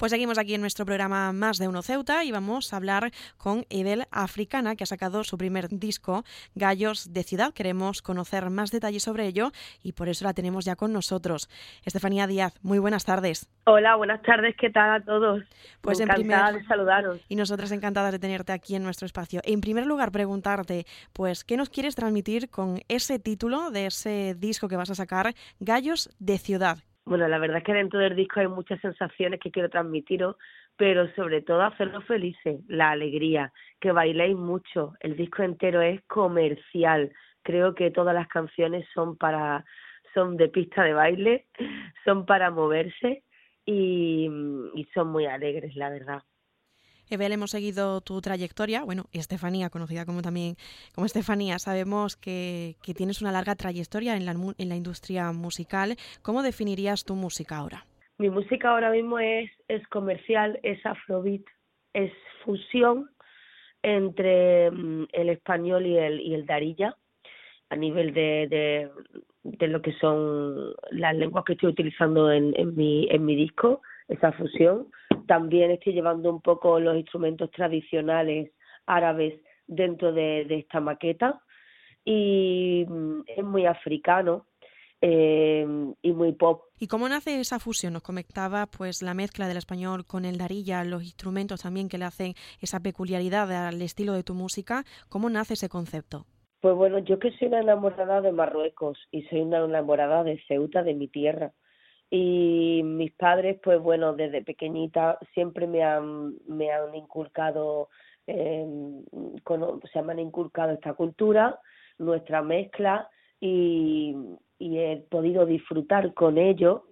Pues seguimos aquí en nuestro programa Más de Uno Ceuta y vamos a hablar con Edel Africana, que ha sacado su primer disco, Gallos de Ciudad. Queremos conocer más detalles sobre ello y por eso la tenemos ya con nosotros. Estefanía Díaz, muy buenas tardes. Hola, buenas tardes, ¿qué tal a todos? Pues encantada de saludaros. Y nosotras encantadas de tenerte aquí en nuestro espacio. En primer lugar, preguntarte, pues, ¿qué nos quieres transmitir con ese título de ese disco que vas a sacar, Gallos de Ciudad? Bueno, la verdad es que dentro del disco hay muchas sensaciones que quiero transmitiros, pero sobre todo hacerlos felices, la alegría, que bailéis mucho. El disco entero es comercial. Creo que todas las canciones son para son de pista de baile, son para moverse y, y son muy alegres, la verdad. Ebel, hemos seguido tu trayectoria. Bueno, Estefanía, conocida como también como Estefanía, sabemos que, que tienes una larga trayectoria en la, en la industria musical. ¿Cómo definirías tu música ahora? Mi música ahora mismo es, es comercial, es afrobeat, es fusión entre mm, el español y el, y el darilla a nivel de, de, lo que son las lenguas que estoy utilizando en, mi, en mi disco, esa fusión también estoy llevando un poco los instrumentos tradicionales árabes dentro de, esta maqueta y mm, es muy africano eh, y muy pop. ¿Y cómo nace esa fusión? Nos comentaba pues la mezcla del español con el darilla, los instrumentos también que le hacen esa peculiaridad al estilo de tu música. ¿Cómo nace ese concepto? Pues bueno, yo que soy una enamorada de Marruecos y soy una enamorada de Ceuta, de mi tierra y mis padres pues bueno desde pequeñita siempre me han me han inculcado eh, con, se me han inculcado esta cultura nuestra mezcla y, y he podido disfrutar con ello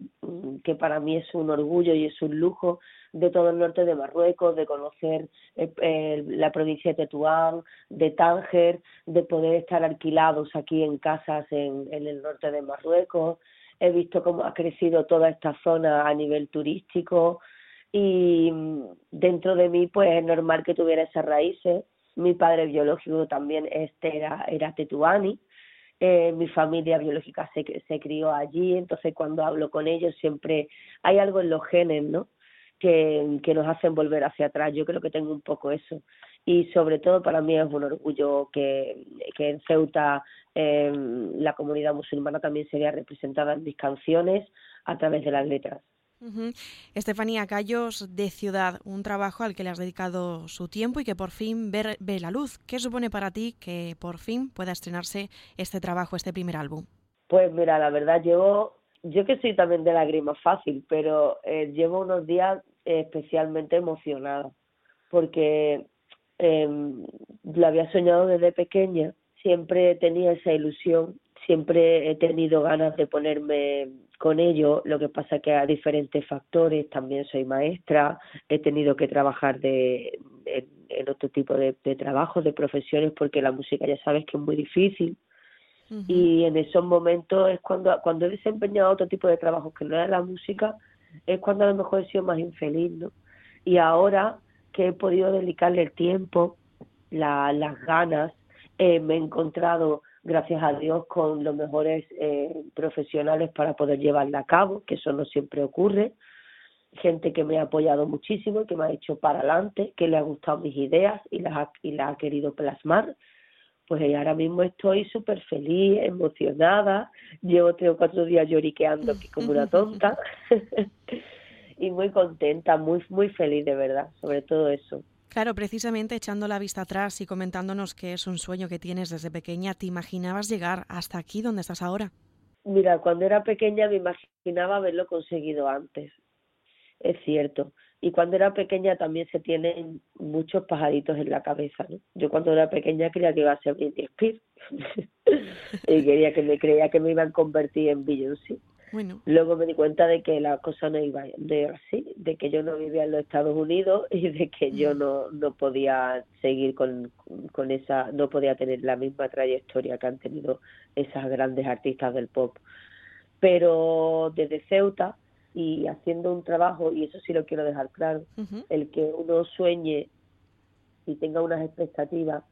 que para mí es un orgullo y es un lujo de todo el norte de Marruecos, de conocer eh, la provincia de Tetuán, de Tánger, de poder estar alquilados aquí en casas en, en el norte de Marruecos, he visto cómo ha crecido toda esta zona a nivel turístico y mm, dentro de mí pues es normal que tuviera esas raíces. Mi padre biológico también este era, era tetuani, eh, mi familia biológica se, se crió allí, entonces cuando hablo con ellos siempre hay algo en los genes, ¿no? Que, que nos hacen volver hacia atrás. Yo creo que tengo un poco eso y sobre todo para mí es un orgullo que, que en Ceuta eh, la comunidad musulmana también se vea representada en mis canciones a través de las letras. Estefanía Callos de Ciudad, un trabajo al que le has dedicado su tiempo y que por fin ve, ve, la luz. ¿Qué supone para ti que por fin pueda estrenarse este trabajo, este primer álbum? Pues mira, la verdad llevo, yo que soy también de lágrimas fácil, pero eh, llevo unos días especialmente emocionada porque eh, lo había soñado desde pequeña, siempre tenía esa ilusión, siempre he tenido ganas de ponerme con ello, lo que pasa que a diferentes factores, también soy maestra, he tenido que trabajar de, en, otro tipo de, de trabajos, de profesiones, porque la música ya sabes que es muy difícil. Y en esos momentos es cuando, cuando he desempeñado otro tipo de trabajos que no era la música, es cuando a lo mejor he sido más infeliz, ¿no? Y ahora que he podido dedicarle el tiempo, la, las ganas, eh, me he encontrado, gracias a Dios, con los mejores eh, profesionales para poder llevarla a cabo, que eso no siempre ocurre. Gente que me ha apoyado muchísimo, que me ha hecho para adelante, que le ha gustado mis ideas y las ha, y las ha querido plasmar. Pues ahora mismo estoy súper feliz, emocionada. Llevo tres o cuatro días lloriqueando aquí como una tonta. y muy contenta, muy, muy feliz de verdad, sobre todo eso. Claro, precisamente echando la vista atrás y comentándonos que es un sueño que tienes desde pequeña, ¿te imaginabas llegar hasta aquí donde estás ahora? Mira, cuando era pequeña me imaginaba haberlo conseguido antes, es cierto. Y cuando era pequeña también se tienen muchos pajaritos en la cabeza, ¿no? Yo cuando era pequeña creía que iba a ser Britney Spears y quería que me creía que me iban a convertir en Beyoncé. Luego me di cuenta de que la cosa no iba de así, de que yo no vivía en los Estados Unidos y de que yo no, no podía seguir con, con esa, no podía tener la misma trayectoria que han tenido esas grandes artistas del pop. Pero desde Ceuta y haciendo un trabajo, y eso sí lo quiero dejar claro, el que uno sueñe y tenga unas expectativas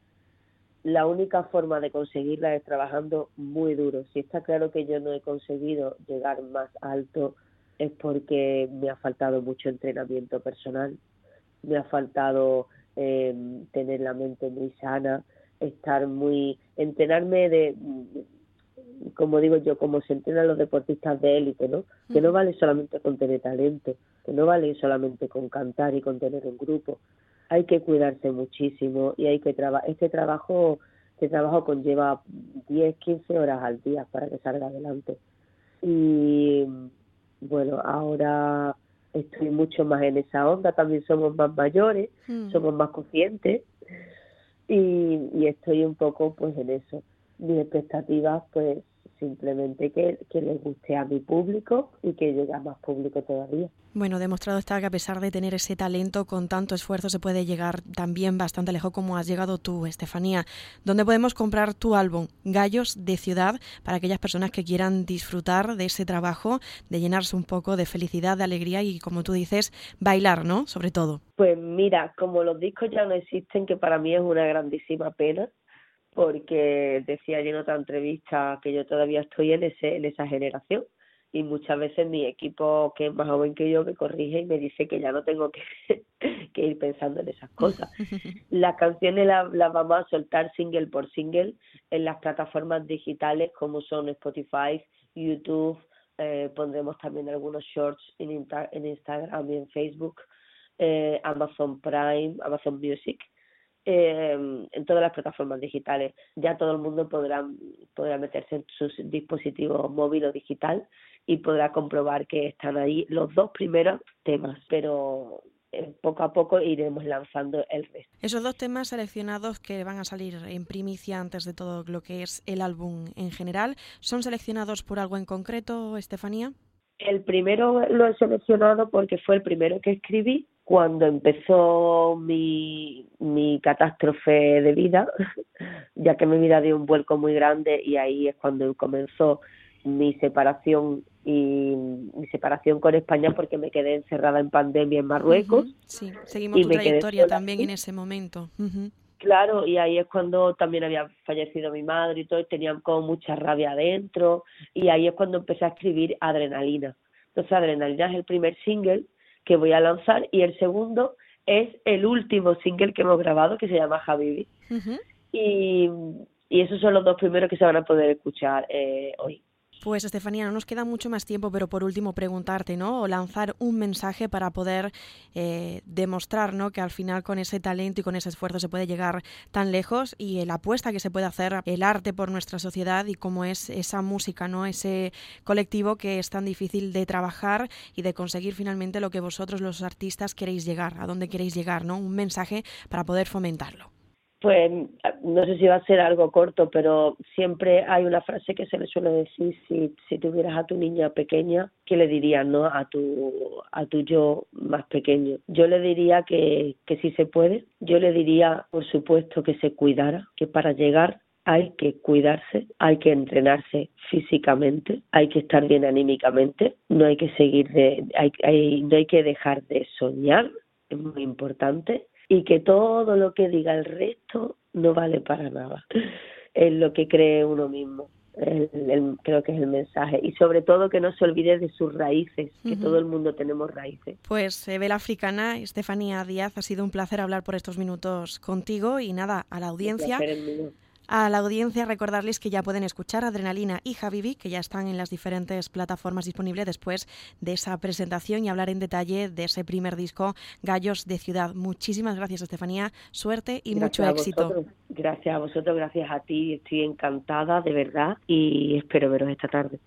la única forma de conseguirla es trabajando muy duro. Si está claro que yo no he conseguido llegar más alto es porque me ha faltado mucho entrenamiento personal, me ha faltado eh, tener la mente muy sana, estar muy, entrenarme de, como digo yo, como se entrenan los deportistas de élite, ¿no? Que no vale solamente con tener talento, que no vale solamente con cantar y con tener un grupo. Hay que cuidarse muchísimo y hay que trabajar. Este trabajo, este trabajo conlleva 10, 15 horas al día para que salga adelante. Y bueno, ahora estoy mucho más en esa onda, también somos más mayores, mm. somos más conscientes y, y estoy un poco pues en eso. Mis expectativas pues simplemente que, que les guste a mi público y que llegue a más público todavía. Bueno, demostrado está que a pesar de tener ese talento, con tanto esfuerzo se puede llegar también bastante lejos como has llegado tú, Estefanía. ¿Dónde podemos comprar tu álbum, Gallos de Ciudad, para aquellas personas que quieran disfrutar de ese trabajo, de llenarse un poco de felicidad, de alegría y, como tú dices, bailar, ¿no? Sobre todo. Pues mira, como los discos ya no existen, que para mí es una grandísima pena, porque decía yo en otra entrevista que yo todavía estoy en ese en esa generación y muchas veces mi equipo que es más joven que yo me corrige y me dice que ya no tengo que, que ir pensando en esas cosas. Las canciones las, las vamos a soltar single por single en las plataformas digitales como son Spotify, YouTube, eh, pondremos también algunos shorts en, en Instagram y en Facebook, eh, Amazon Prime, Amazon Music eh, en todas las plataformas digitales. Ya todo el mundo podrá, podrá meterse en su dispositivo móvil o digital y podrá comprobar que están ahí los dos primeros temas, pero eh, poco a poco iremos lanzando el resto. Esos dos temas seleccionados que van a salir en primicia antes de todo lo que es el álbum en general, ¿son seleccionados por algo en concreto, Estefanía? El primero lo he seleccionado porque fue el primero que escribí cuando empezó mi, mi catástrofe de vida, ya que mi vida dio un vuelco muy grande y ahí es cuando comenzó mi separación y mi separación con España porque me quedé encerrada en pandemia en Marruecos. Sí, seguimos tu trayectoria también en ese momento. Claro, y ahí es cuando también había fallecido mi madre y todo, y tenía como mucha rabia adentro, y ahí es cuando empecé a escribir Adrenalina. Entonces Adrenalina es el primer single que voy a lanzar y el segundo es el último single que hemos grabado que se llama Habibi. y, y esos son los dos primeros que se van a poder escuchar eh, hoy. Pues Estefanía, no nos queda mucho más tiempo, pero por último preguntarte, ¿no? O lanzar un mensaje para poder eh, demostrar, ¿no? Que al final con ese talento y con ese esfuerzo se puede llegar tan lejos y la apuesta que se puede hacer el arte por nuestra sociedad y cómo es esa música, ¿no? Ese colectivo que es tan difícil de trabajar y de conseguir finalmente lo que vosotros los artistas queréis llegar, a dónde queréis llegar, ¿no? Un mensaje para poder fomentarlo. Pues no sé si va a ser algo corto, pero siempre hay una frase que se le suele decir si, si tuvieras a tu niña pequeña, ¿qué le dirías no a tu a tu yo más pequeño? Yo le diría que que si se puede, yo le diría por supuesto que se cuidara, que para llegar hay que cuidarse, hay que entrenarse físicamente, hay que estar bien anímicamente, no hay que seguir de, hay, hay, no hay que dejar de soñar, es muy importante, y que todo lo que diga el resto no vale para nada. Es lo que cree uno mismo. creo que es el mensaje. Y sobre todo que no se olvide de sus raíces, que todo el mundo tenemos raíces. Pues Bela Africana, Estefanía Díaz, ha sido un placer hablar por estos minutos contigo y nada, a la audiencia. A la audiencia recordarles que ya pueden escuchar Adrenalina y Javivi, que ya están en las diferentes plataformas disponibles después de esa presentación y hablar en detalle de ese primer disco, Gallos de Ciudad. Muchísimas gracias, Estefanía. Suerte y mucho éxito. Gracias a vosotros, gracias a ti. Estoy encantada, de verdad, y espero veros esta tarde.